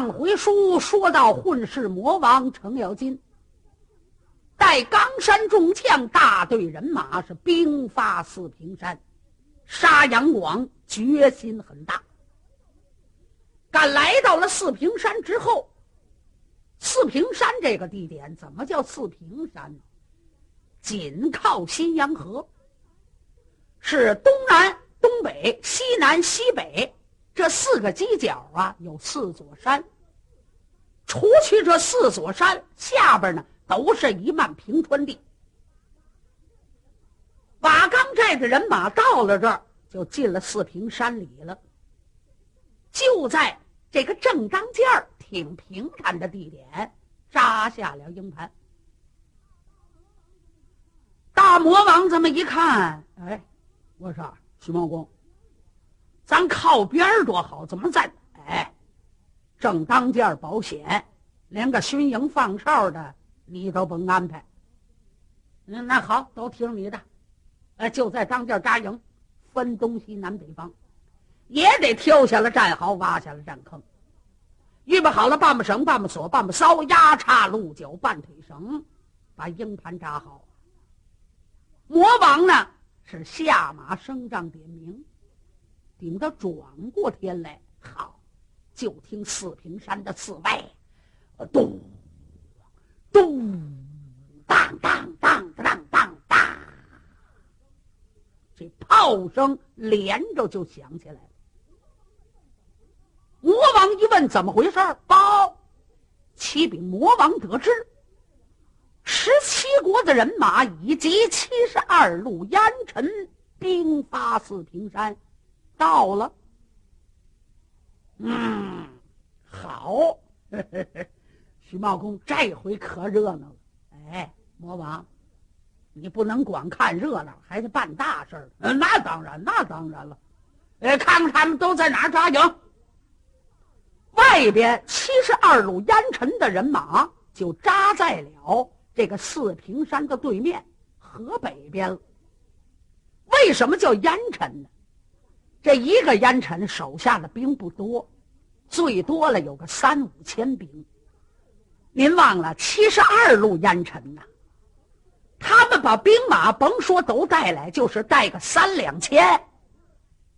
上回书说到混世魔王程咬金，带冈山众将大队人马是兵发四平山，杀杨广决心很大。赶来到了四平山之后，四平山这个地点怎么叫四平山呢？紧靠新阳河，是东南、东北、西南、西北。这四个犄角啊，有四座山。除去这四座山，下边呢都是一漫平川地。瓦岗寨的人马到了这儿，就进了四平山里了。就在这个正当间儿、挺平坦的地点，扎下了营盘。大魔王这么一看，哎，我说徐茂公。咱靠边儿多好，怎么在？哎，正当间保险，连个巡营放哨的你都甭安排。嗯，那好，都听你的。哎，就在当间扎营，分东西南北方，也得挑下了战壕，挖下了战坑，预备好了半把绳、半把锁、半把骚、压叉、鹿角、半腿绳，把鹰盘扎好。魔王呢，是下马升帐点名。顶着转过天来，好，就听四平山的刺猬，咚，咚，当当当当当当，这炮声连着就响起来了。魔王一问怎么回事报，启禀魔王得知，十七国的人马以及七十二路烟尘兵发四平山。到了，嗯，好，徐茂公这回可热闹了。哎，魔王，你不能光看热闹，还得办大事儿。嗯，那当然，那当然了。哎，看看他们都在哪儿扎营。外边七十二路烟尘的人马就扎在了这个四平山的对面河北边了。为什么叫烟尘呢？这一个烟尘手下的兵不多，最多了有个三五千兵。您忘了七十二路烟尘呐？他们把兵马甭说都带来，就是带个三两千，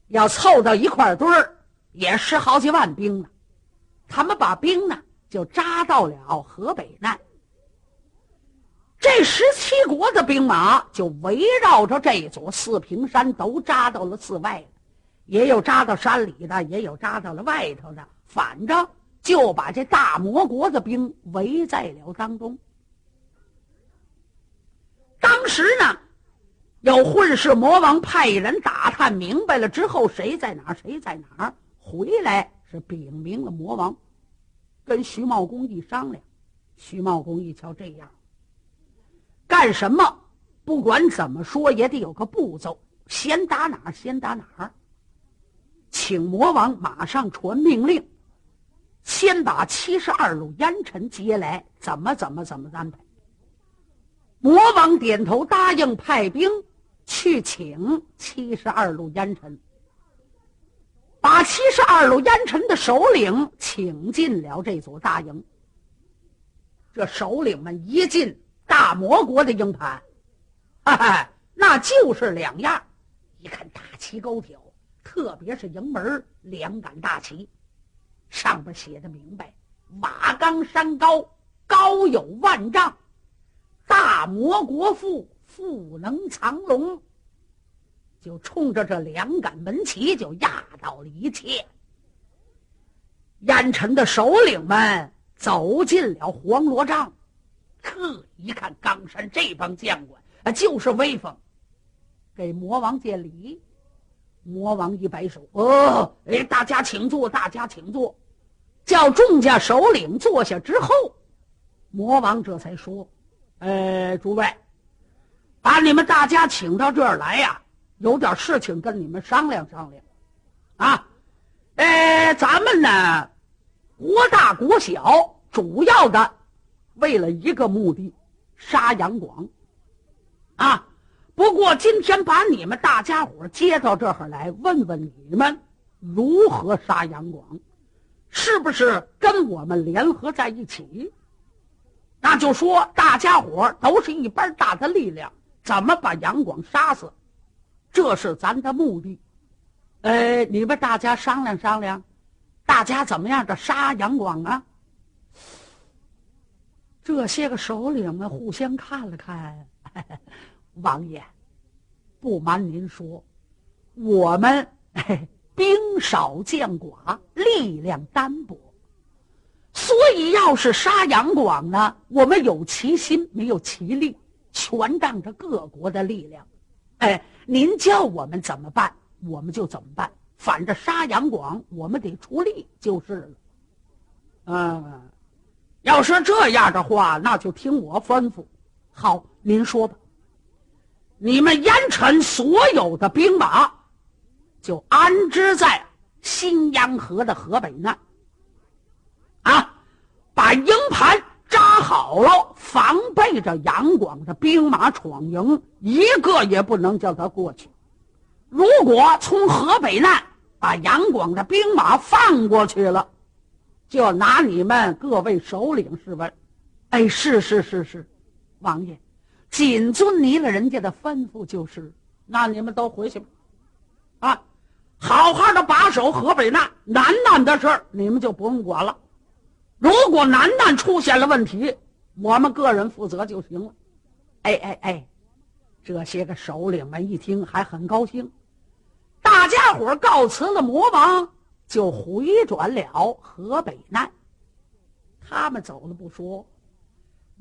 要凑到一块堆儿，也十好几万兵呢。他们把兵呢就扎到了河北那，这十七国的兵马就围绕着这座四平山，都扎到了寺外。也有扎到山里的，也有扎到了外头的，反正就把这大魔国的兵围在了当中。当时呢，有混世魔王派人打探明白了之后，谁在哪儿，谁在哪儿，回来是禀明了魔王，跟徐茂公一商量，徐茂公一瞧这样，干什么？不管怎么说，也得有个步骤，先打哪儿，先打哪儿。请魔王马上传命令，先把七十二路烟尘接来，怎么怎么怎么安排。魔王点头答应，派兵去请七十二路烟尘，把七十二路烟尘的首领请进了这座大营。这首领们一进大魔国的营盘，哈哈，那就是两样，一看大旗高挑。特别是营门两杆大旗，上边写的明白：“瓦岗山高，高有万丈；大魔国富，富能藏龙。”就冲着这两杆门旗，就压倒了一切。烟尘的首领们走进了黄罗帐，呵，一看冈山这帮将官啊，就是威风，给魔王见礼。魔王一摆手，哦，哎，大家请坐，大家请坐。叫众家首领坐下之后，魔王这才说：“呃，诸位，把你们大家请到这儿来呀，有点事情跟你们商量商量。啊，呃，咱们呢，国大国小，主要的为了一个目的，杀杨广。啊。”不过今天把你们大家伙接到这儿来，问问你们如何杀杨广，是不是跟我们联合在一起？那就说大家伙都是一般大的力量，怎么把杨广杀死？这是咱的目的。呃，你们大家商量商量，大家怎么样的杀杨广啊？这些个首领们互相看了看，王爷，不瞒您说，我们兵少将寡，力量单薄。所以，要是杀杨广呢，我们有其心，没有其力，全仗着各国的力量。哎，您叫我们怎么办，我们就怎么办。反正杀杨广，我们得出力就是了。嗯，要是这样的话，那就听我吩咐。好，您说吧。你们烟尘所有的兵马，就安置在新阳河的河北那。啊，把营盘扎好了，防备着杨广的兵马闯营，一个也不能叫他过去。如果从河北那把杨广的兵马放过去了，就拿你们各位首领试问。哎，是是是是，王爷，谨遵您了人家的吩咐就是。那你们都回去吧，啊，好好的把守河北那南难的事儿，你们就不用管了。如果南难出现了问题，我们个人负责就行了。哎哎哎，这些个首领们一听还很高兴，大家伙告辞了魔王，就回转了河北难。他们走了不说，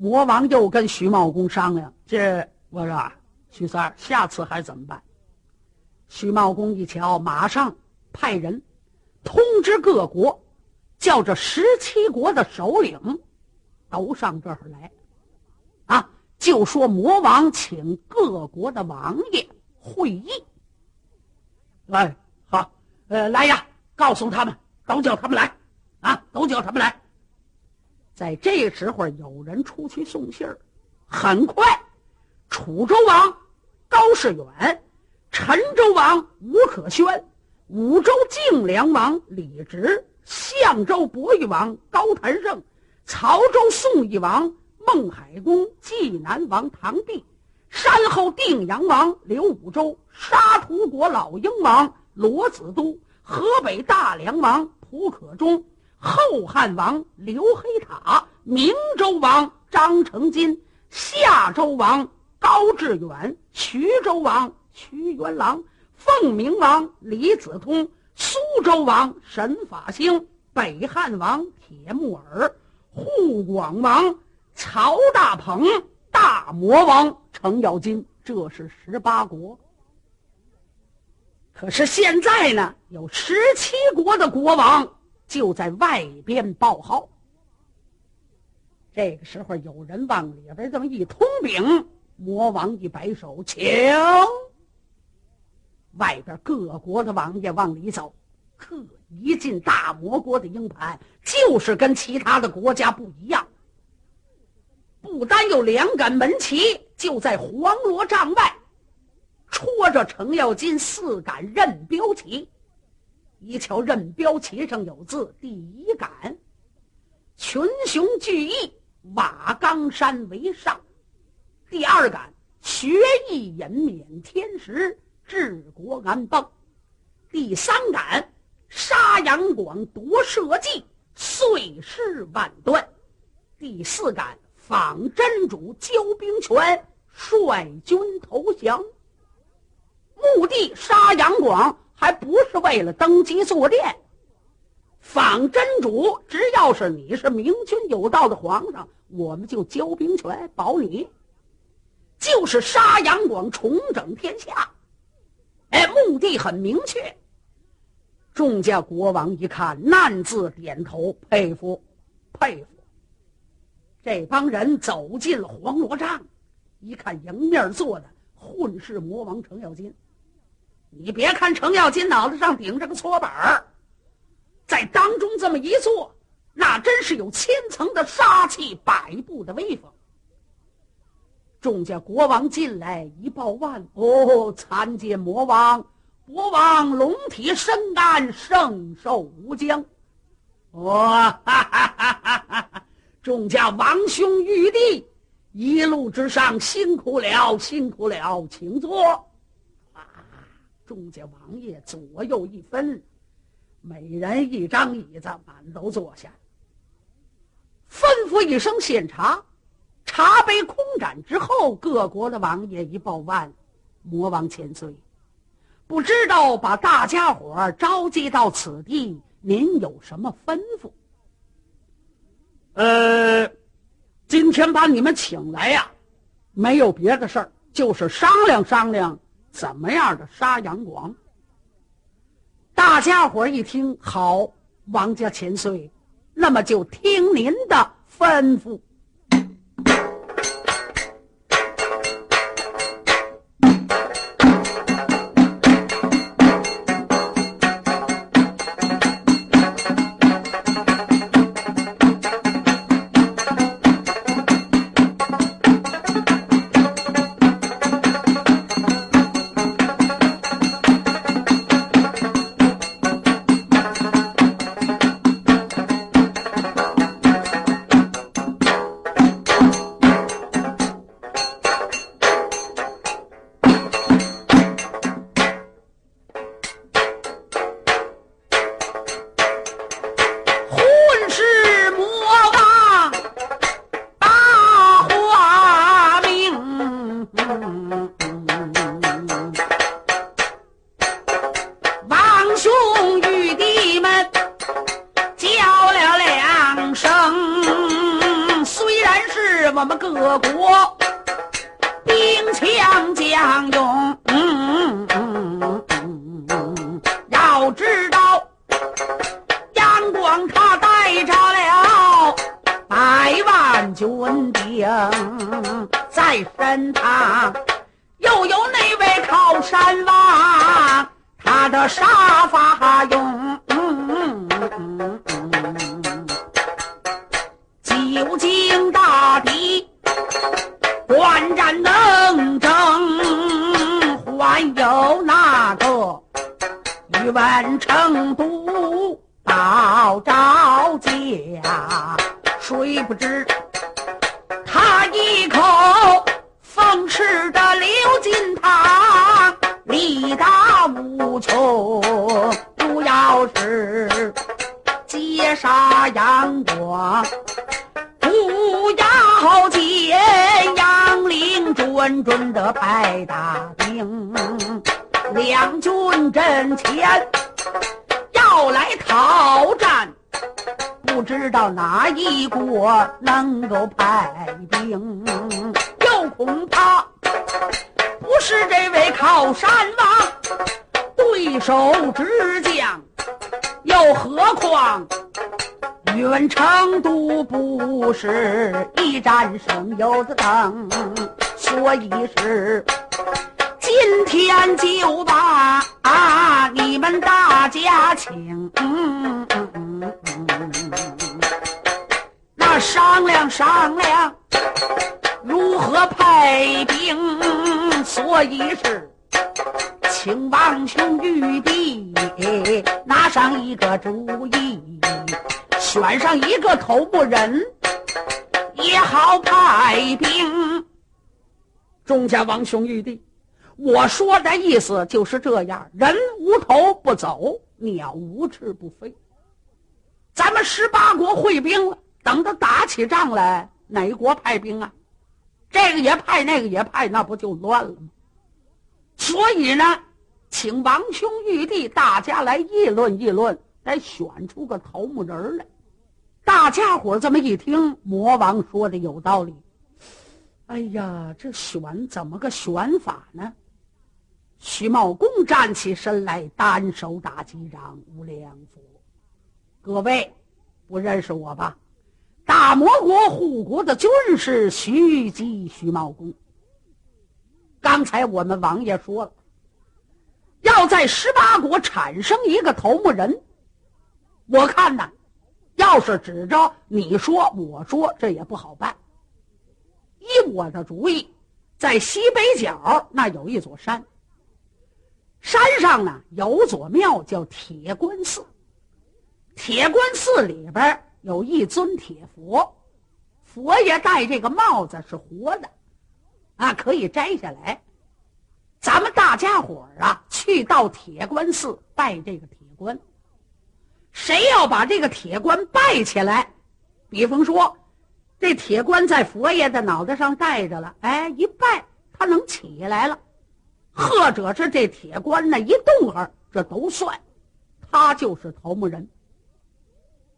魔王又跟徐茂公商量：“这我说徐三，下次还怎么办？”徐茂公一瞧，马上派人通知各国。叫这十七国的首领都上这儿来，啊，就说魔王请各国的王爷会议。哎，好，呃，来呀，告诉他们，都叫他们来，啊，都叫他们来。在这时候，有人出去送信儿。很快，楚州王高士远、陈州王吴可宣、武州靖梁王李直。相州博玉王高谭胜，曹州宋义王孟海公，济南王唐棣，山后定阳王刘武周，沙图国老鹰王罗子都，河北大梁王蒲可忠，后汉王刘黑塔，明州王张成金，夏州王高致远，徐州王屈元郎，凤鸣王李子通。苏州王沈法兴，北汉王铁木儿，护广王曹大鹏，大魔王程咬金，这是十八国。可是现在呢，有十七国的国王就在外边报号。这个时候，有人往里边这么一通禀，魔王一摆手，请。外边各国的王爷往里走，可一进大魔国的鹰盘，就是跟其他的国家不一样。不单有两杆门旗，就在黄罗帐外，戳着程咬金四杆刃标旗。一瞧任标旗上有字：第一杆，群雄聚义，瓦岗山为上；第二杆，学艺引免天时。治国安邦，第三杆杀杨广夺社稷，碎尸万段；第四杆仿真主交兵权，率军投降。目的杀杨广，还不是为了登基坐殿。仿真主，只要是你是明君有道的皇上，我们就交兵权保你。就是杀杨广，重整天下。哎，目的很明确。众家国王一看，暗自点头，佩服，佩服。这帮人走进了黄罗帐，一看迎面坐的混世魔王程咬金。你别看程咬金脑袋上顶着个搓板儿，在当中这么一坐，那真是有千层的杀气，百步的威风。众家国王进来一报万，哦，参见魔王，国王龙体深安，圣寿无疆。哇哈哈哈哈哈！众家王兄玉帝，一路之上辛苦了，辛苦了，请坐。众家王爷左右一分，每人一张椅子，满都坐下。吩咐一声献茶，茶杯空盏之后，各国的王爷一报万，魔王千岁，不知道把大家伙召集到此地，您有什么吩咐？呃，今天把你们请来呀，没有别的事儿，就是商量商量怎么样的杀杨广。大家伙一听，好，王家千岁，那么就听您的吩咐。独到赵家谁不知他一口奉吃的刘金堂力大无穷主要是劫杀杨广不要见杨林准准的派大兵两军阵前要来讨战，不知道哪一国能够派兵，又恐怕不是这位靠山王对手之将，又何况宇文成都不是一战胜有的等，所以是今天就把啊你们大家请。那商量商量如何派兵，所以是请王兄玉帝拿上一个主意，选上一个头目人，也好派兵。众家王兄玉帝，我说的意思就是这样：人无头不走，鸟无翅不飞。咱们十八国会兵了。等到打起仗来，哪国派兵啊？这个也派，那个也派，那不就乱了吗？所以呢，请王兄玉帝大家来议论议论，得选出个头目人来。大家伙这么一听，魔王说的有道理。哎呀，这选怎么个选法呢？徐茂公站起身来，单手打击掌，无量佛。各位不认识我吧？大魔国护国的军师徐姬、徐茂公。刚才我们王爷说了，要在十八国产生一个头目人。我看呐，要是指着你说我说，这也不好办。依我的主意，在西北角那有一座山，山上呢有座庙叫铁观寺。铁观寺里边有一尊铁佛，佛爷戴这个帽子是活的，啊，可以摘下来。咱们大家伙儿啊，去到铁观寺拜这个铁观。谁要把这个铁棺拜起来，比方说，这铁棺在佛爷的脑袋上戴着了，哎，一拜他能起来了，或者是这铁棺呢一动会这都算，他就是头目人。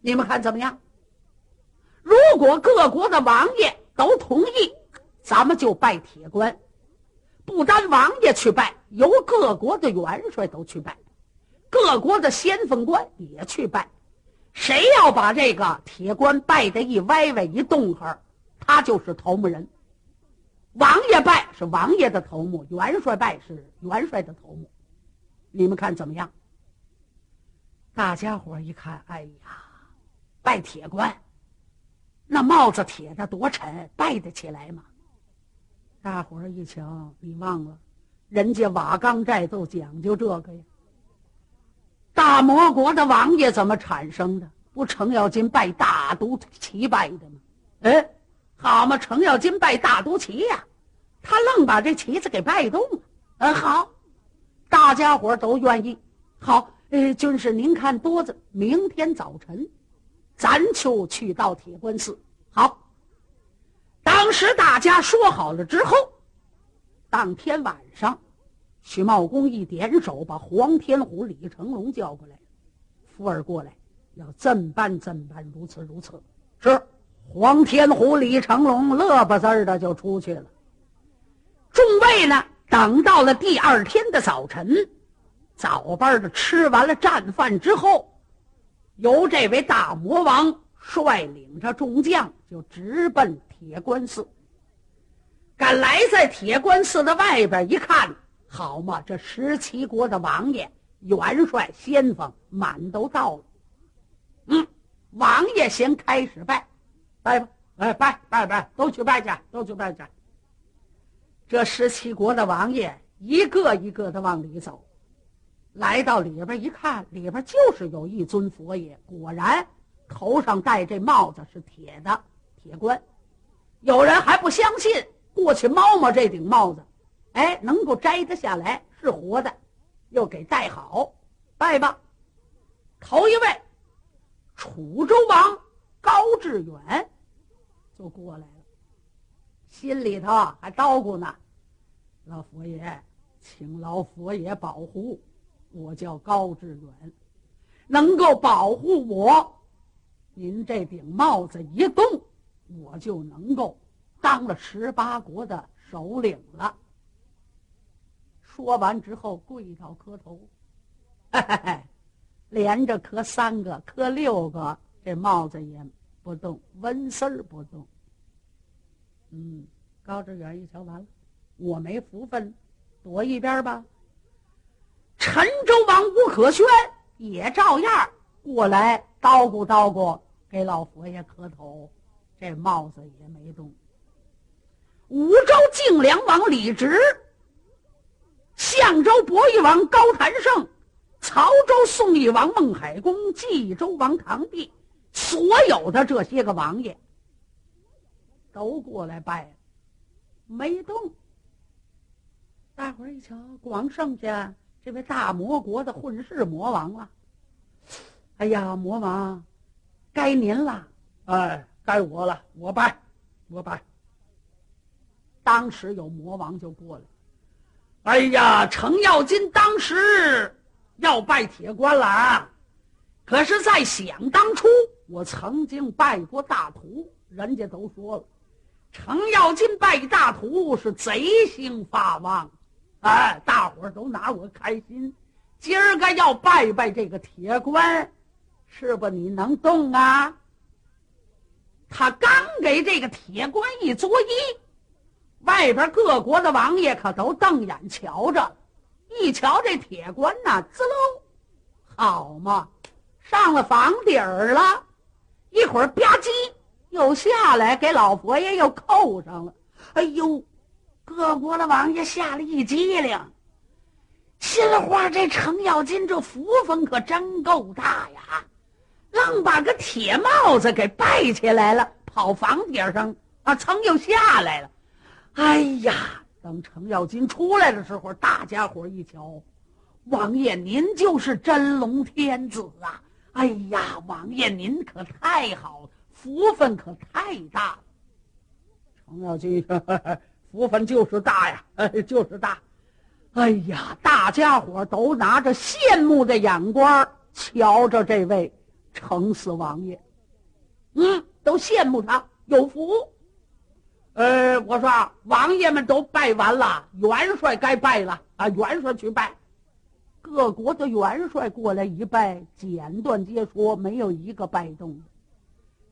你们看怎么样？如果各国的王爷都同意，咱们就拜铁棺，不单王爷去拜，由各国的元帅都去拜。各国的先锋官也去拜，谁要把这个铁棺拜得一歪歪一动儿，他就是头目人。王爷拜是王爷的头目，元帅拜是元帅的头目。你们看怎么样？大家伙一看，哎呀，拜铁棺，那帽子铁的多沉，拜得起来吗？大伙一瞧，你忘了，人家瓦岗寨都讲究这个呀。大魔国的王爷怎么产生的？不程咬金拜大都齐拜的吗？哎，好嘛，程咬金拜大都齐呀，他愣把这旗子给拜动了。嗯，好，大家伙都愿意。好，呃，军师您看多子，明天早晨，咱就去到铁观寺。好，当时大家说好了之后，当天晚上。徐茂公一点手，把黄天虎、李成龙叫过来，福儿过来，要怎办？怎办？如此如此。是黄天虎、李成龙乐不滋儿的就出去了。众位呢，等到了第二天的早晨，早班的吃完了战饭之后，由这位大魔王率领着众将，就直奔铁观寺。赶来在铁观寺的外边一看。好嘛，这十七国的王爷、元帅、先锋满都到了。嗯，王爷先开始拜，拜吧，哎，拜拜拜，都去拜去，都去拜去。这十七国的王爷一个一个的往里走，来到里边一看，里边就是有一尊佛爷，果然头上戴这帽子是铁的铁冠。有人还不相信，过去摸摸这顶帽子。哎，能够摘得下来是活的，又给戴好，拜吧。头一位，楚州王高志远就过来了，心里头还叨咕呢：“老佛爷，请老佛爷保护我，叫高志远，能够保护我，您这顶帽子一动，我就能够当了十八国的首领了。”说完之后，跪倒磕头，嘿嘿嘿连着磕三个，磕六个，这帽子也不动，纹丝儿不动。嗯，高志远一瞧，完了，我没福分，躲一边吧。陈州王吴可轩也照样过来叨咕叨咕，给老佛爷磕头，这帽子也没动。五州靖梁王李直。相州博玉王高谭胜，曹州宋义王孟海公，冀州王唐弼，所有的这些个王爷都过来拜，没动。大伙儿一瞧，光剩下这位大魔国的混世魔王了。哎呀，魔王，该您了。哎，该我了，我拜，我拜。当时有魔王就过来。哎呀，程咬金当时要拜铁棺了啊！可是，在想当初，我曾经拜过大徒，人家都说了，程咬金拜大徒是贼星发旺，哎，大伙儿都拿我开心。今儿个要拜拜这个铁棺，是不？你能动啊？他刚给这个铁棺一作揖。外边各国的王爷可都瞪眼瞧着，一瞧这铁棺呐，滋喽，好嘛，上了房顶儿了，一会儿吧唧又下来，给老佛爷又扣上了。哎呦，各国的王爷吓了一激灵，心话这程咬金这福分可真够大呀！愣把个铁帽子给戴起来了，跑房顶上啊，噌又下来了。哎呀！等程咬金出来的时候，大家伙一瞧，王爷您就是真龙天子啊！哎呀，王爷您可太好了，福分可太大了。程咬金：“福分就是大呀，哎就是大。”哎呀，大家伙都拿着羡慕的眼光瞧着这位程四王爷，嗯，都羡慕他有福。呃，我说王爷们都拜完了，元帅该拜了啊！元帅去拜，各国的元帅过来一拜，简短接说，没有一个拜动的。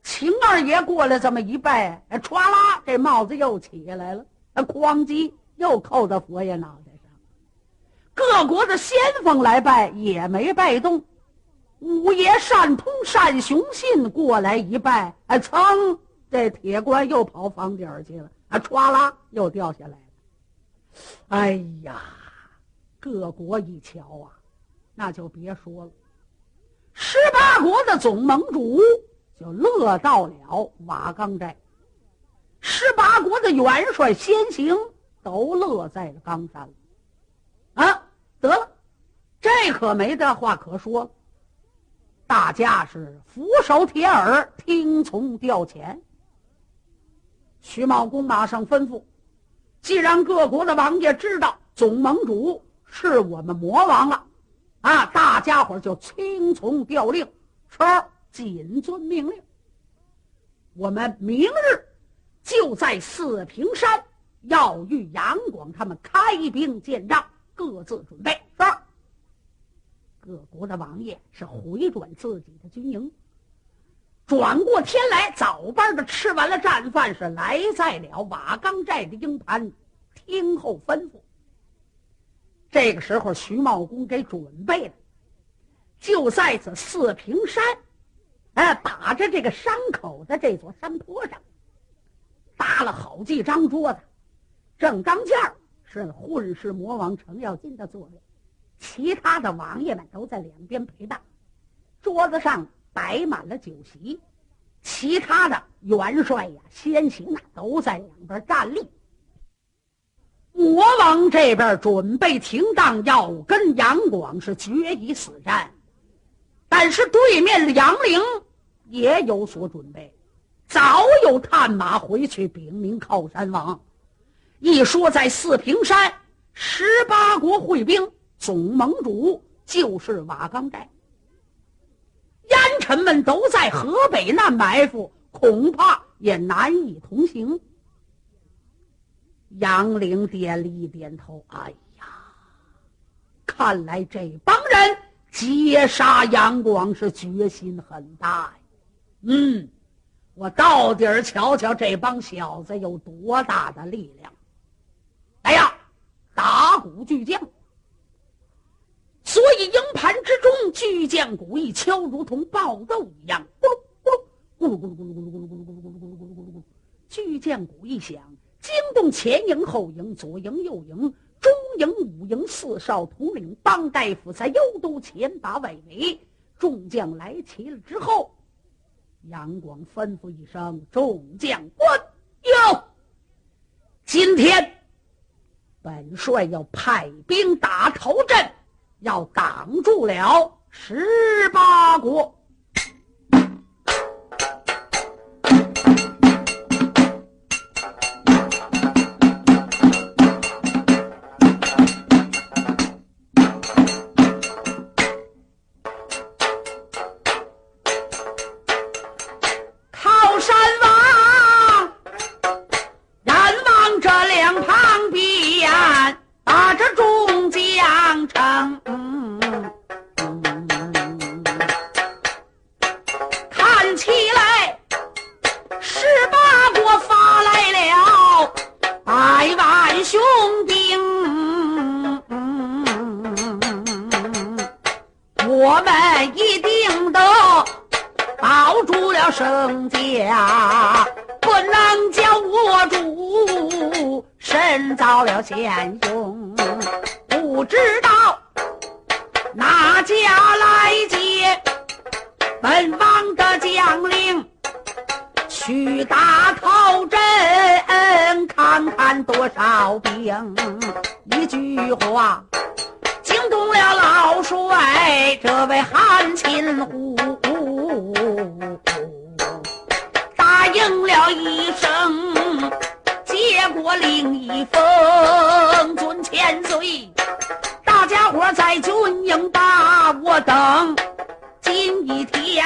秦二爷过来这么一拜，哎，歘啦，这帽子又起来了，那哐叽又扣到佛爷脑袋上。各国的先锋来拜，也没拜动。五爷单通、单雄信过来一拜，哎，噌。这铁棺又跑房顶去了，啊，歘啦，又掉下来了。哎呀，各国一瞧啊，那就别说了。十八国的总盟主就乐到了瓦岗寨，十八国的元帅先行都乐在了冈山了。啊，得了，这可没的话可说了。大家是俯首帖耳，听从调遣。徐茂公马上吩咐：“既然各国的王爷知道总盟主是我们魔王了，啊，大家伙就听从调令，说谨遵命令。我们明日就在四平山要与杨广他们开兵见仗，各自准备。是。各国的王爷是回转自己的军营。”转过天来，早班的吃完了战饭，是来在了瓦岗寨的营盘，听候吩咐。这个时候，徐茂公给准备了，就在此四平山，哎，打着这个山口的这座山坡上，搭了好几张桌子，正当间是混世魔王程咬金的座位，其他的王爷们都在两边陪伴，桌子上。摆满了酒席，其他的元帅呀、先行啊，都在两边站立。魔王这边准备停当，要跟杨广是决一死战。但是对面的杨凌也有所准备，早有探马回去禀明靠山王，一说在四平山十八国会兵，总盟主就是瓦岗寨。奸臣们都在河北那埋伏，恐怕也难以同行。杨凌点了一点头：“哎呀，看来这帮人劫杀杨广是决心很大呀。嗯，我到底儿瞧瞧这帮小子有多大的力量。来呀，打鼓巨将。”所以营盘之中，巨剑鼓一敲，如同爆豆一样，咕噜咕噜咕噜咕噜咕噜咕噜咕噜咕噜咕噜咕噜咕噜咕噜咕噜。巨剑鼓一响，惊动前营后营、左营右营、中营五营四少统领帮大夫在幽都前把外围。众将来齐了之后，杨广吩咐一声：“众将官哟，今天本帅要派兵打头阵。”要挡住了十八国。家来接本王的将领去打头阵，看看多少兵。一句话惊动了老帅，这位汉秦虎答应了一声，接过另一封，尊千岁。大家伙在军营吧。我等，今一天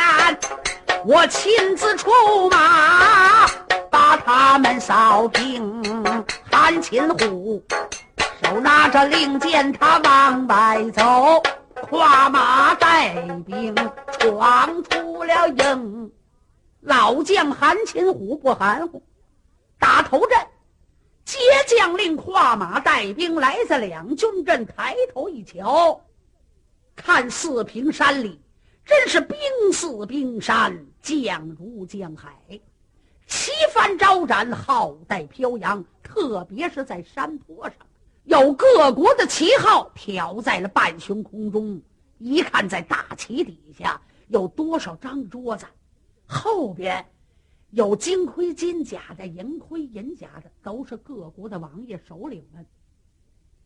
我亲自出马，把他们扫平。韩擒虎手拿着令箭，他往外走，跨马带兵闯出了营。老将韩擒虎不含糊，打头阵。接将令，跨马带兵来在两军阵，抬头一瞧，看四平山里真是兵似冰山，将如江海，旗帆招展，号带飘扬。特别是在山坡上，有各国的旗号飘在了半空空中。一看，在大旗底下有多少张桌子，后边。有金盔金甲的，银盔银甲的，都是各国的王爷首领们。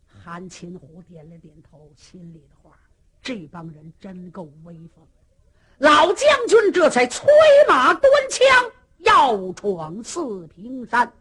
韩擒虎点了点头，心里头：这帮人真够威风。老将军这才催马端枪，要闯四平山。